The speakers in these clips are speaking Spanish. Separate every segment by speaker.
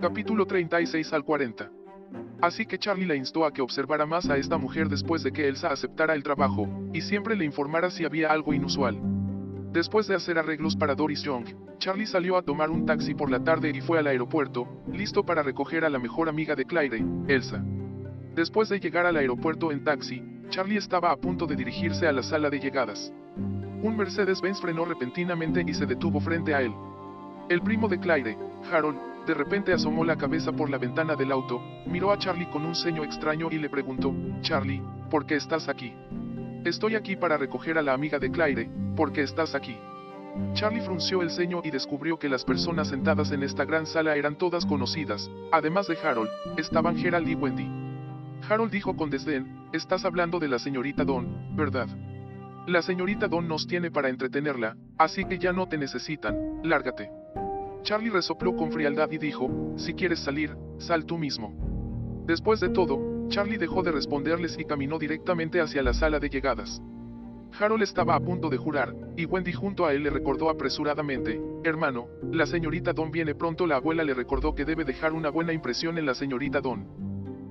Speaker 1: Capítulo 36 al 40. Así que Charlie la instó a que observara más a esta mujer después de que Elsa aceptara el trabajo, y siempre le informara si había algo inusual. Después de hacer arreglos para Doris Young, Charlie salió a tomar un taxi por la tarde y fue al aeropuerto, listo para recoger a la mejor amiga de Claire, Elsa. Después de llegar al aeropuerto en taxi, Charlie estaba a punto de dirigirse a la sala de llegadas. Un Mercedes-Benz frenó repentinamente y se detuvo frente a él. El primo de Claire, Harold, de repente asomó la cabeza por la ventana del auto, miró a Charlie con un ceño extraño y le preguntó, Charlie, ¿por qué estás aquí? Estoy aquí para recoger a la amiga de Claire, ¿por qué estás aquí? Charlie frunció el ceño y descubrió que las personas sentadas en esta gran sala eran todas conocidas, además de Harold, estaban Gerald y Wendy. Harold dijo con desdén, estás hablando de la señorita Don, ¿verdad? La señorita Don nos tiene para entretenerla, así que ya no te necesitan, lárgate. Charlie resopló con frialdad y dijo, si quieres salir, sal tú mismo. Después de todo, Charlie dejó de responderles y caminó directamente hacia la sala de llegadas. Harold estaba a punto de jurar, y Wendy junto a él le recordó apresuradamente, hermano, la señorita Don viene pronto. La abuela le recordó que debe dejar una buena impresión en la señorita Don.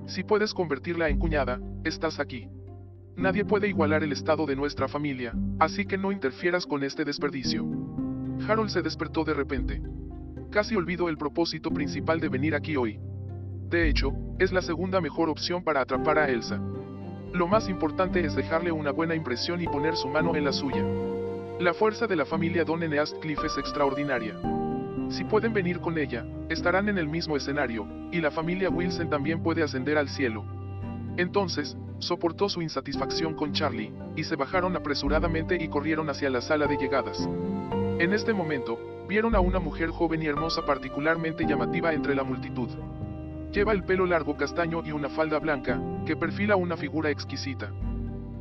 Speaker 1: Si puedes convertirla en cuñada, estás aquí. Nadie puede igualar el estado de nuestra familia, así que no interfieras con este desperdicio. Harold se despertó de repente. Casi olvidó el propósito principal de venir aquí hoy. De hecho, es la segunda mejor opción para atrapar a Elsa. Lo más importante es dejarle una buena impresión y poner su mano en la suya. La fuerza de la familia Don Cliff es extraordinaria. Si pueden venir con ella, estarán en el mismo escenario, y la familia Wilson también puede ascender al cielo. Entonces, soportó su insatisfacción con Charlie, y se bajaron apresuradamente y corrieron hacia la sala de llegadas. En este momento, vieron a una mujer joven y hermosa particularmente llamativa entre la multitud. Lleva el pelo largo castaño y una falda blanca, que perfila una figura exquisita.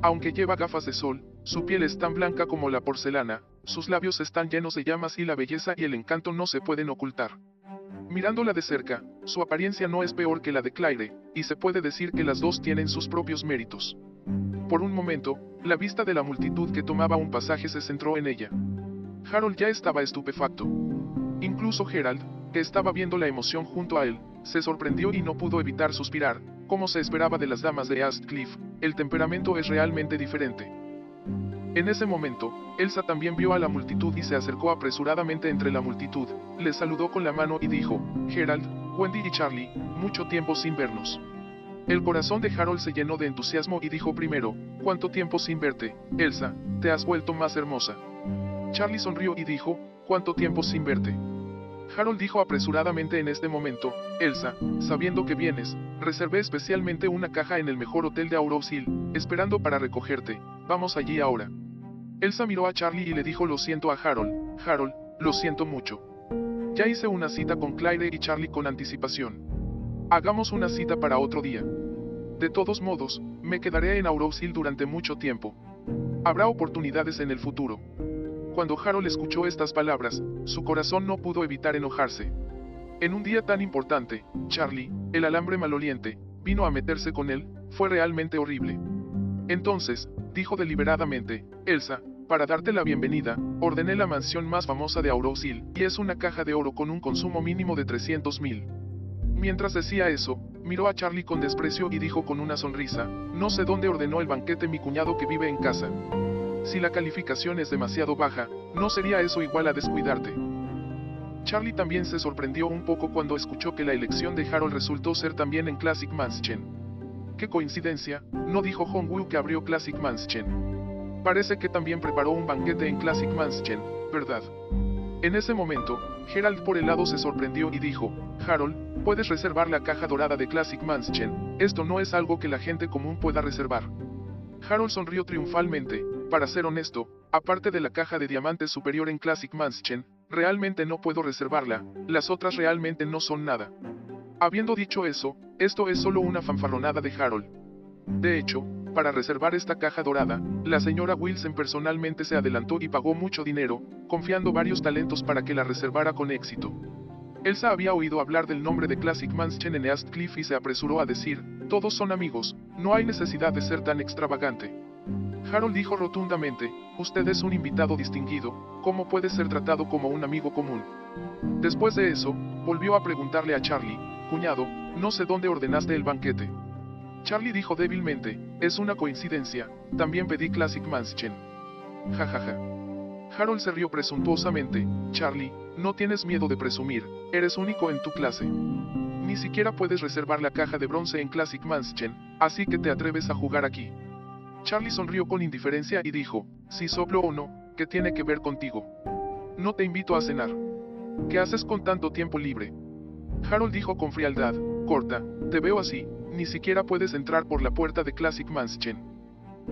Speaker 1: Aunque lleva gafas de sol, su piel es tan blanca como la porcelana, sus labios están llenos de llamas y la belleza y el encanto no se pueden ocultar. Mirándola de cerca, su apariencia no es peor que la de Claire, y se puede decir que las dos tienen sus propios méritos. Por un momento, la vista de la multitud que tomaba un pasaje se centró en ella. Harold ya estaba estupefacto. Incluso Gerald, que estaba viendo la emoción junto a él, se sorprendió y no pudo evitar suspirar, como se esperaba de las damas de Cliff, el temperamento es realmente diferente. En ese momento, Elsa también vio a la multitud y se acercó apresuradamente entre la multitud, le saludó con la mano y dijo, Gerald, Wendy y Charlie, mucho tiempo sin vernos. El corazón de Harold se llenó de entusiasmo y dijo primero, ¿cuánto tiempo sin verte, Elsa? Te has vuelto más hermosa. Charlie sonrió y dijo, ¿cuánto tiempo sin verte? Harold dijo apresuradamente en este momento, Elsa, sabiendo que vienes, reservé especialmente una caja en el mejor hotel de Auro's Hill, esperando para recogerte, vamos allí ahora. Elsa miró a Charlie y le dijo lo siento a Harold, Harold, lo siento mucho. Ya hice una cita con Claire y Charlie con anticipación. Hagamos una cita para otro día. De todos modos, me quedaré en Auro's Hill durante mucho tiempo. Habrá oportunidades en el futuro. Cuando Harold escuchó estas palabras, su corazón no pudo evitar enojarse. En un día tan importante, Charlie, el alambre maloliente, vino a meterse con él, fue realmente horrible. Entonces, dijo deliberadamente, Elsa, para darte la bienvenida, ordené la mansión más famosa de Aurosil, y es una caja de oro con un consumo mínimo de 300 mil. Mientras decía eso, miró a Charlie con desprecio y dijo con una sonrisa, no sé dónde ordenó el banquete mi cuñado que vive en casa. Si la calificación es demasiado baja, ¿no sería eso igual a descuidarte? Charlie también se sorprendió un poco cuando escuchó que la elección de Harold resultó ser también en Classic Mansion. ¡Qué coincidencia! No dijo Hongwu que abrió Classic Mansion. Parece que también preparó un banquete en Classic Mansion, ¿verdad? En ese momento, Gerald por el lado se sorprendió y dijo, Harold, puedes reservar la caja dorada de Classic Mansion, esto no es algo que la gente común pueda reservar. Harold sonrió triunfalmente, para ser honesto, aparte de la caja de diamantes superior en Classic Mansion, realmente no puedo reservarla, las otras realmente no son nada. Habiendo dicho eso, esto es solo una fanfarronada de Harold. De hecho, para reservar esta caja dorada, la señora Wilson personalmente se adelantó y pagó mucho dinero, confiando varios talentos para que la reservara con éxito. Elsa había oído hablar del nombre de Classic Mansion en Cliff y se apresuró a decir, todos son amigos, no hay necesidad de ser tan extravagante. Harold dijo rotundamente, usted es un invitado distinguido, ¿cómo puede ser tratado como un amigo común? Después de eso, volvió a preguntarle a Charlie, cuñado, no sé dónde ordenaste el banquete. Charlie dijo débilmente, es una coincidencia, también pedí Classic Mansion. Jajaja. Harold se rió presuntuosamente, Charlie, no tienes miedo de presumir, eres único en tu clase. Ni siquiera puedes reservar la caja de bronce en Classic Mansion, así que te atreves a jugar aquí. Charlie sonrió con indiferencia y dijo, si soplo o no, ¿qué tiene que ver contigo? No te invito a cenar. ¿Qué haces con tanto tiempo libre? Harold dijo con frialdad, corta, te veo así, ni siquiera puedes entrar por la puerta de Classic Mansion.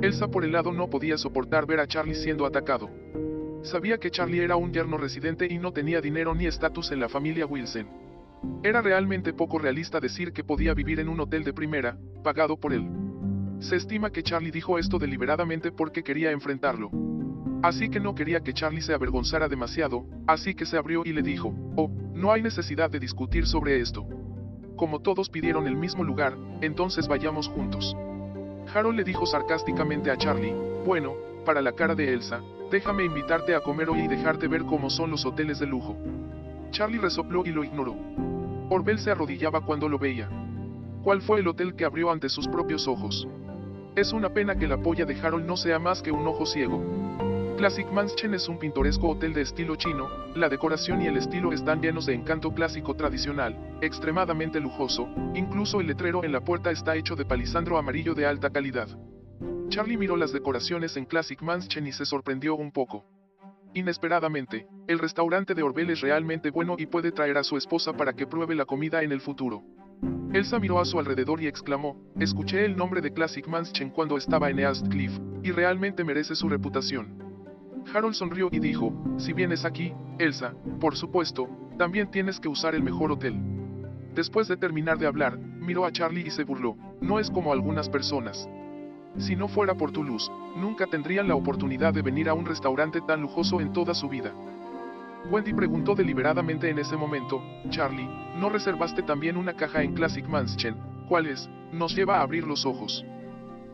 Speaker 1: Elsa por el lado no podía soportar ver a Charlie siendo atacado. Sabía que Charlie era un yerno residente y no tenía dinero ni estatus en la familia Wilson. Era realmente poco realista decir que podía vivir en un hotel de primera, pagado por él. Se estima que Charlie dijo esto deliberadamente porque quería enfrentarlo. Así que no quería que Charlie se avergonzara demasiado, así que se abrió y le dijo, oh, no hay necesidad de discutir sobre esto. Como todos pidieron el mismo lugar, entonces vayamos juntos. Harold le dijo sarcásticamente a Charlie, bueno, para la cara de Elsa, déjame invitarte a comer hoy y dejarte ver cómo son los hoteles de lujo. Charlie resopló y lo ignoró. Orbel se arrodillaba cuando lo veía. ¿Cuál fue el hotel que abrió ante sus propios ojos? Es una pena que la polla de Harold no sea más que un ojo ciego. Classic Mansion es un pintoresco hotel de estilo chino, la decoración y el estilo están llenos de encanto clásico tradicional, extremadamente lujoso, incluso el letrero en la puerta está hecho de palisandro amarillo de alta calidad. Charlie miró las decoraciones en Classic Mansion y se sorprendió un poco. Inesperadamente, el restaurante de Orbel es realmente bueno y puede traer a su esposa para que pruebe la comida en el futuro. Elsa miró a su alrededor y exclamó, escuché el nombre de Classic Mansion cuando estaba en East Cliff, y realmente merece su reputación. Harold sonrió y dijo, si vienes aquí, Elsa, por supuesto, también tienes que usar el mejor hotel. Después de terminar de hablar, miró a Charlie y se burló, no es como algunas personas. Si no fuera por tu luz, nunca tendrían la oportunidad de venir a un restaurante tan lujoso en toda su vida. Wendy preguntó deliberadamente en ese momento, Charlie, ¿no reservaste también una caja en Classic Mansion? ¿Cuál es? Nos lleva a abrir los ojos.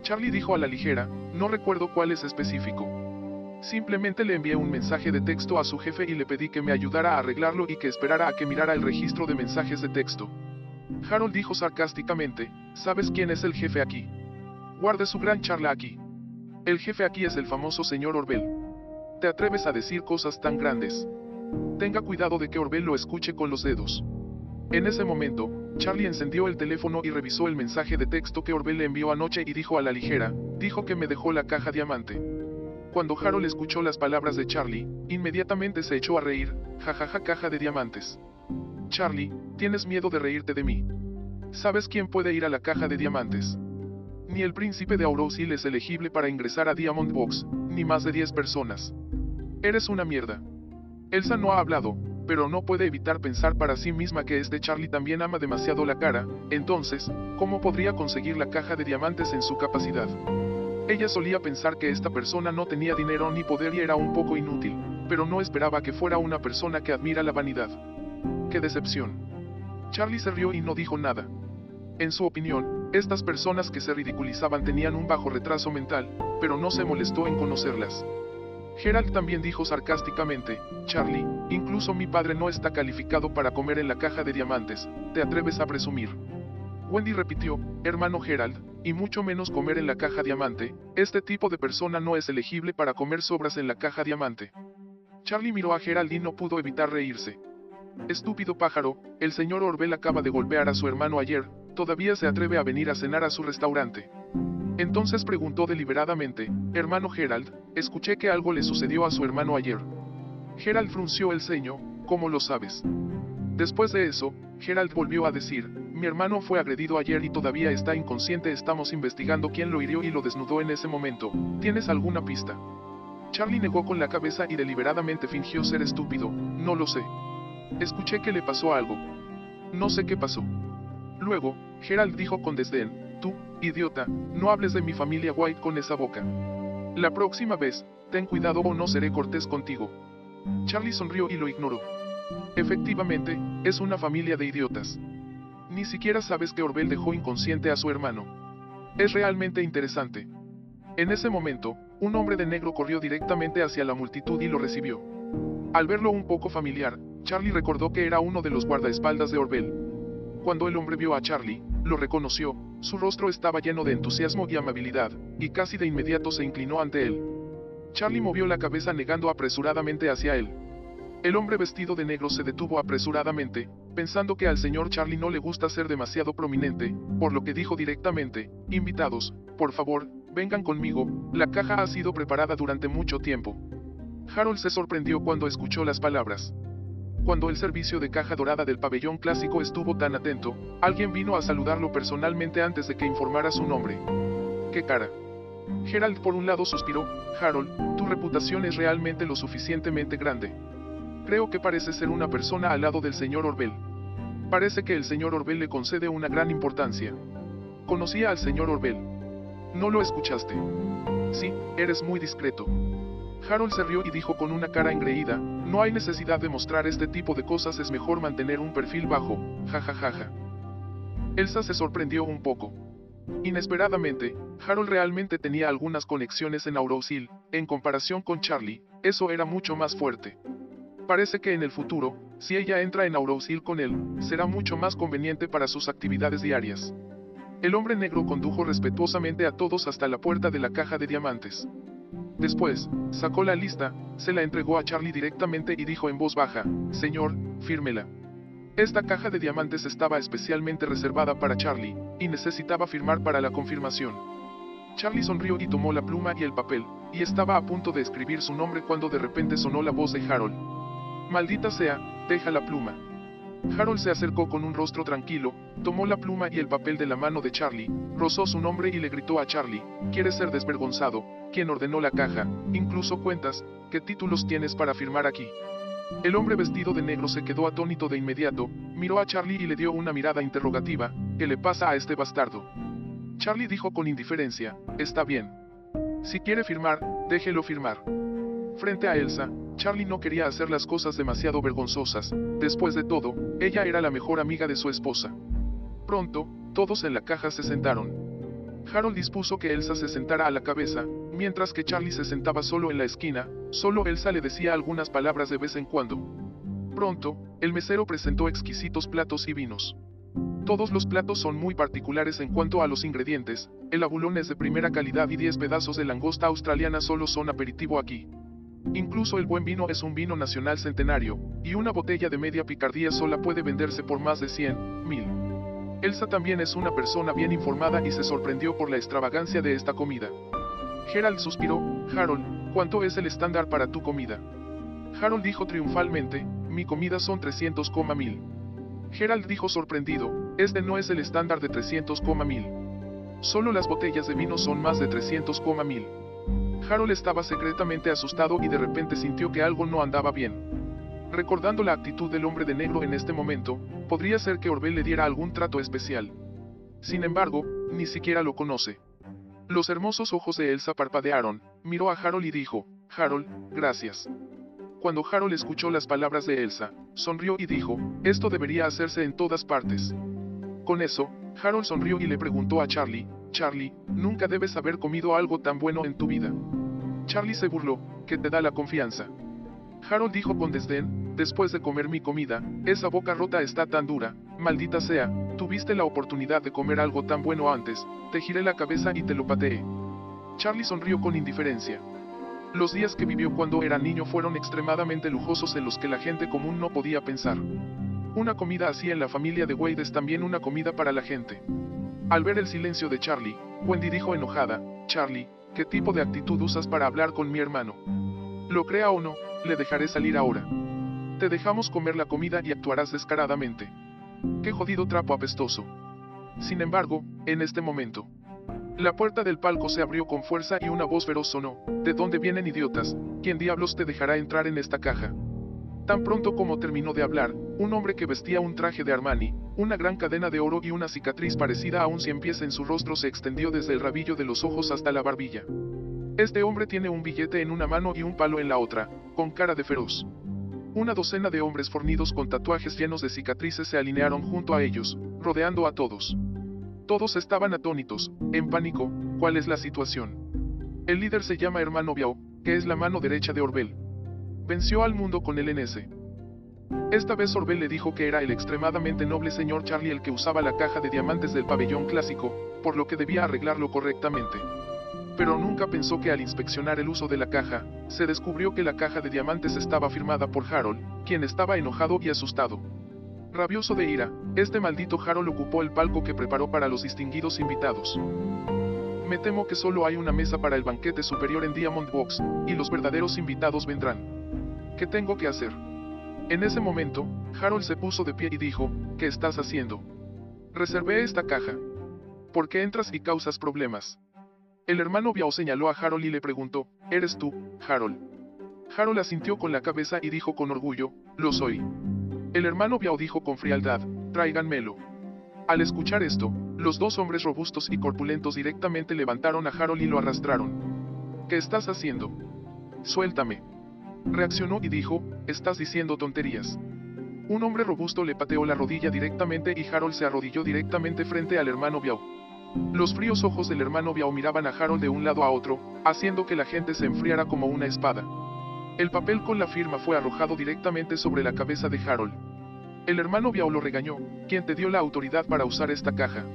Speaker 1: Charlie dijo a la ligera, no recuerdo cuál es específico. Simplemente le envié un mensaje de texto a su jefe y le pedí que me ayudara a arreglarlo y que esperara a que mirara el registro de mensajes de texto. Harold dijo sarcásticamente, ¿sabes quién es el jefe aquí? Guarde su gran charla aquí. El jefe aquí es el famoso señor Orbel. ¿Te atreves a decir cosas tan grandes? Tenga cuidado de que Orbel lo escuche con los dedos. En ese momento, Charlie encendió el teléfono y revisó el mensaje de texto que Orbel le envió anoche y dijo a la ligera, dijo que me dejó la caja diamante. Cuando Harold escuchó las palabras de Charlie, inmediatamente se echó a reír, jajaja caja de diamantes. Charlie, tienes miedo de reírte de mí. ¿Sabes quién puede ir a la caja de diamantes? Ni el príncipe de Aurosil es elegible para ingresar a Diamond Box, ni más de 10 personas. Eres una mierda. Elsa no ha hablado, pero no puede evitar pensar para sí misma que este Charlie también ama demasiado la cara, entonces, ¿cómo podría conseguir la caja de diamantes en su capacidad? Ella solía pensar que esta persona no tenía dinero ni poder y era un poco inútil, pero no esperaba que fuera una persona que admira la vanidad. ¡Qué decepción! Charlie se rió y no dijo nada. En su opinión, estas personas que se ridiculizaban tenían un bajo retraso mental, pero no se molestó en conocerlas. Gerald también dijo sarcásticamente, Charlie, incluso mi padre no está calificado para comer en la caja de diamantes, ¿te atreves a presumir? Wendy repitió, hermano Gerald, y mucho menos comer en la caja diamante, este tipo de persona no es elegible para comer sobras en la caja diamante. Charlie miró a Gerald y no pudo evitar reírse. Estúpido pájaro, el señor Orbel acaba de golpear a su hermano ayer, todavía se atreve a venir a cenar a su restaurante. Entonces preguntó deliberadamente, hermano Gerald, escuché que algo le sucedió a su hermano ayer. Gerald frunció el ceño, ¿cómo lo sabes? Después de eso, Gerald volvió a decir, mi hermano fue agredido ayer y todavía está inconsciente, estamos investigando quién lo hirió y lo desnudó en ese momento, ¿tienes alguna pista? Charlie negó con la cabeza y deliberadamente fingió ser estúpido, no lo sé. Escuché que le pasó algo. No sé qué pasó. Luego, Gerald dijo con desdén, tú, idiota, no hables de mi familia White con esa boca. La próxima vez, ten cuidado o no seré cortés contigo. Charlie sonrió y lo ignoró. Efectivamente, es una familia de idiotas. Ni siquiera sabes que Orbel dejó inconsciente a su hermano. Es realmente interesante. En ese momento, un hombre de negro corrió directamente hacia la multitud y lo recibió. Al verlo un poco familiar, Charlie recordó que era uno de los guardaespaldas de Orbel. Cuando el hombre vio a Charlie, lo reconoció, su rostro estaba lleno de entusiasmo y amabilidad, y casi de inmediato se inclinó ante él. Charlie movió la cabeza negando apresuradamente hacia él. El hombre vestido de negro se detuvo apresuradamente, pensando que al señor Charlie no le gusta ser demasiado prominente, por lo que dijo directamente, invitados, por favor, vengan conmigo, la caja ha sido preparada durante mucho tiempo. Harold se sorprendió cuando escuchó las palabras. Cuando el servicio de caja dorada del pabellón clásico estuvo tan atento, alguien vino a saludarlo personalmente antes de que informara su nombre. ¡Qué cara! Gerald por un lado suspiró, Harold, tu reputación es realmente lo suficientemente grande. Creo que parece ser una persona al lado del señor Orbel. Parece que el señor Orbel le concede una gran importancia. Conocía al señor Orbel. ¿No lo escuchaste? Sí, eres muy discreto. Harold se rió y dijo con una cara engreída, no hay necesidad de mostrar este tipo de cosas, es mejor mantener un perfil bajo, jajajaja. Elsa se sorprendió un poco. Inesperadamente, Harold realmente tenía algunas conexiones en Aurosil, en comparación con Charlie, eso era mucho más fuerte. Parece que en el futuro, si ella entra en Aurosil con él, será mucho más conveniente para sus actividades diarias. El hombre negro condujo respetuosamente a todos hasta la puerta de la caja de diamantes. Después, sacó la lista, se la entregó a Charlie directamente y dijo en voz baja, Señor, fírmela. Esta caja de diamantes estaba especialmente reservada para Charlie, y necesitaba firmar para la confirmación. Charlie sonrió y tomó la pluma y el papel, y estaba a punto de escribir su nombre cuando de repente sonó la voz de Harold. Maldita sea, deja la pluma. Harold se acercó con un rostro tranquilo, tomó la pluma y el papel de la mano de Charlie, rozó su nombre y le gritó a Charlie, ¿quieres ser desvergonzado? ¿Quién ordenó la caja? Incluso cuentas, ¿qué títulos tienes para firmar aquí? El hombre vestido de negro se quedó atónito de inmediato, miró a Charlie y le dio una mirada interrogativa, ¿qué le pasa a este bastardo? Charlie dijo con indiferencia, está bien. Si quiere firmar, déjelo firmar. Frente a Elsa, Charlie no quería hacer las cosas demasiado vergonzosas, después de todo, ella era la mejor amiga de su esposa. Pronto, todos en la caja se sentaron. Harold dispuso que Elsa se sentara a la cabeza, mientras que Charlie se sentaba solo en la esquina, solo Elsa le decía algunas palabras de vez en cuando. Pronto, el mesero presentó exquisitos platos y vinos. Todos los platos son muy particulares en cuanto a los ingredientes, el abulón es de primera calidad y 10 pedazos de langosta australiana solo son aperitivo aquí. Incluso el buen vino es un vino nacional centenario, y una botella de media picardía sola puede venderse por más de 100, mil. Elsa también es una persona bien informada y se sorprendió por la extravagancia de esta comida. Gerald suspiró, Harold, ¿cuánto es el estándar para tu comida? Harold dijo triunfalmente, mi comida son 300, mil. Gerald dijo sorprendido, este no es el estándar de 300, mil. Solo las botellas de vino son más de 300, mil. Harold estaba secretamente asustado y de repente sintió que algo no andaba bien. Recordando la actitud del hombre de negro en este momento, podría ser que Orbel le diera algún trato especial. Sin embargo, ni siquiera lo conoce. Los hermosos ojos de Elsa parpadearon, miró a Harold y dijo, Harold, gracias. Cuando Harold escuchó las palabras de Elsa, sonrió y dijo, esto debería hacerse en todas partes. Con eso, Harold sonrió y le preguntó a Charlie, Charlie, nunca debes haber comido algo tan bueno en tu vida. Charlie se burló, que te da la confianza. Harold dijo con desdén, después de comer mi comida, esa boca rota está tan dura, maldita sea, tuviste la oportunidad de comer algo tan bueno antes, te giré la cabeza y te lo pateé. Charlie sonrió con indiferencia. Los días que vivió cuando era niño fueron extremadamente lujosos en los que la gente común no podía pensar. Una comida así en la familia de Wade es también una comida para la gente. Al ver el silencio de Charlie, Wendy dijo enojada, Charlie, ¿qué tipo de actitud usas para hablar con mi hermano? Lo crea o no, le dejaré salir ahora. Te dejamos comer la comida y actuarás descaradamente. Qué jodido trapo apestoso. Sin embargo, en este momento, la puerta del palco se abrió con fuerza y una voz feroz sonó, ¿De dónde vienen idiotas? ¿Quién diablos te dejará entrar en esta caja? Tan pronto como terminó de hablar, un hombre que vestía un traje de Armani, una gran cadena de oro y una cicatriz parecida a un cien pies en su rostro se extendió desde el rabillo de los ojos hasta la barbilla. Este hombre tiene un billete en una mano y un palo en la otra, con cara de feroz. Una docena de hombres fornidos con tatuajes llenos de cicatrices se alinearon junto a ellos, rodeando a todos. Todos estaban atónitos, en pánico, ¿cuál es la situación? El líder se llama Hermano Biao, que es la mano derecha de Orbel. Venció al mundo con el NS. Esta vez Orbel le dijo que era el extremadamente noble señor Charlie el que usaba la caja de diamantes del pabellón clásico, por lo que debía arreglarlo correctamente. Pero nunca pensó que al inspeccionar el uso de la caja, se descubrió que la caja de diamantes estaba firmada por Harold, quien estaba enojado y asustado. Rabioso de ira, este maldito Harold ocupó el palco que preparó para los distinguidos invitados. Me temo que solo hay una mesa para el banquete superior en Diamond Box, y los verdaderos invitados vendrán. ¿Qué tengo que hacer? En ese momento, Harold se puso de pie y dijo, ¿qué estás haciendo? Reservé esta caja. ¿Por qué entras y causas problemas? El hermano Biao señaló a Harold y le preguntó, ¿eres tú, Harold? Harold asintió con la cabeza y dijo con orgullo, lo soy. El hermano Biao dijo con frialdad, tráiganmelo. Al escuchar esto, los dos hombres robustos y corpulentos directamente levantaron a Harold y lo arrastraron. ¿Qué estás haciendo? Suéltame. Reaccionó y dijo, estás diciendo tonterías. Un hombre robusto le pateó la rodilla directamente y Harold se arrodilló directamente frente al hermano Biao. Los fríos ojos del hermano Biao miraban a Harold de un lado a otro, haciendo que la gente se enfriara como una espada. El papel con la firma fue arrojado directamente sobre la cabeza de Harold. El hermano Biao lo regañó, quien te dio la autoridad para usar esta caja.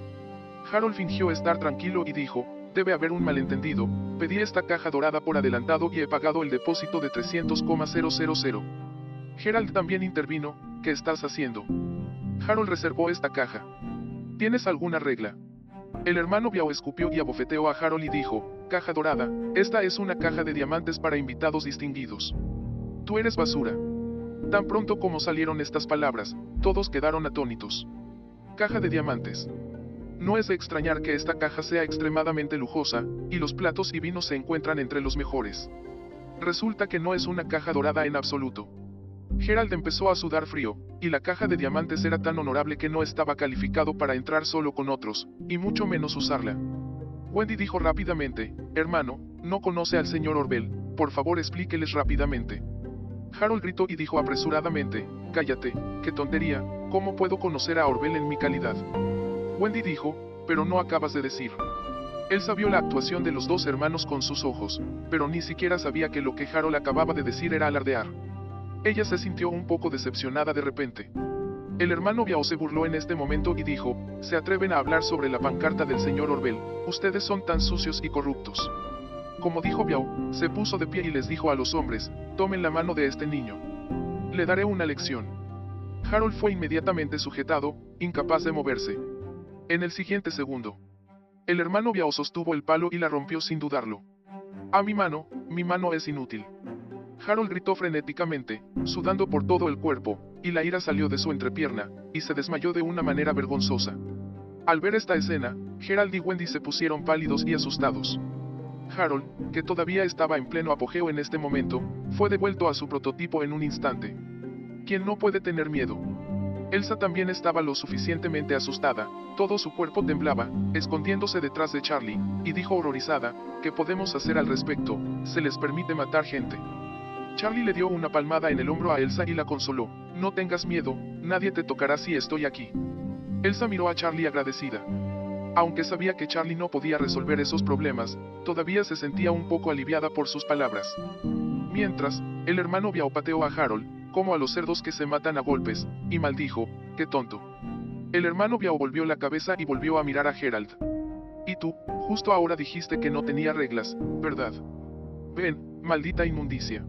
Speaker 1: Harold fingió estar tranquilo y dijo, debe haber un malentendido, pedí esta caja dorada por adelantado y he pagado el depósito de 300,000. Gerald también intervino, ¿qué estás haciendo? Harold reservó esta caja. ¿Tienes alguna regla? El hermano Biao escupió y abofeteó a Harold y dijo, caja dorada, esta es una caja de diamantes para invitados distinguidos. Tú eres basura. Tan pronto como salieron estas palabras, todos quedaron atónitos. Caja de diamantes. No es de extrañar que esta caja sea extremadamente lujosa, y los platos y vinos se encuentran entre los mejores. Resulta que no es una caja dorada en absoluto. Gerald empezó a sudar frío, y la caja de diamantes era tan honorable que no estaba calificado para entrar solo con otros, y mucho menos usarla. Wendy dijo rápidamente, hermano, no conoce al señor Orbel, por favor explíqueles rápidamente. Harold gritó y dijo apresuradamente, cállate, qué tontería, ¿cómo puedo conocer a Orbel en mi calidad? Wendy dijo, pero no acabas de decir. Elsa vio la actuación de los dos hermanos con sus ojos, pero ni siquiera sabía que lo que Harold acababa de decir era alardear. Ella se sintió un poco decepcionada de repente. El hermano Biao se burló en este momento y dijo, se atreven a hablar sobre la pancarta del señor Orbel, ustedes son tan sucios y corruptos. Como dijo Biao, se puso de pie y les dijo a los hombres, tomen la mano de este niño. Le daré una lección. Harold fue inmediatamente sujetado, incapaz de moverse. En el siguiente segundo, el hermano Biao sostuvo el palo y la rompió sin dudarlo. A mi mano, mi mano es inútil. Harold gritó frenéticamente, sudando por todo el cuerpo, y la ira salió de su entrepierna, y se desmayó de una manera vergonzosa. Al ver esta escena, Gerald y Wendy se pusieron pálidos y asustados. Harold, que todavía estaba en pleno apogeo en este momento, fue devuelto a su prototipo en un instante. ¿Quién no puede tener miedo? Elsa también estaba lo suficientemente asustada, todo su cuerpo temblaba, escondiéndose detrás de Charlie, y dijo horrorizada, ¿qué podemos hacer al respecto? Se les permite matar gente. Charlie le dio una palmada en el hombro a Elsa y la consoló, no tengas miedo, nadie te tocará si estoy aquí. Elsa miró a Charlie agradecida. Aunque sabía que Charlie no podía resolver esos problemas, todavía se sentía un poco aliviada por sus palabras. Mientras, el hermano Biao pateó a Harold, como a los cerdos que se matan a golpes, y maldijo, qué tonto. El hermano Biao volvió la cabeza y volvió a mirar a Gerald. Y tú, justo ahora dijiste que no tenía reglas, ¿verdad? Ven, maldita inmundicia.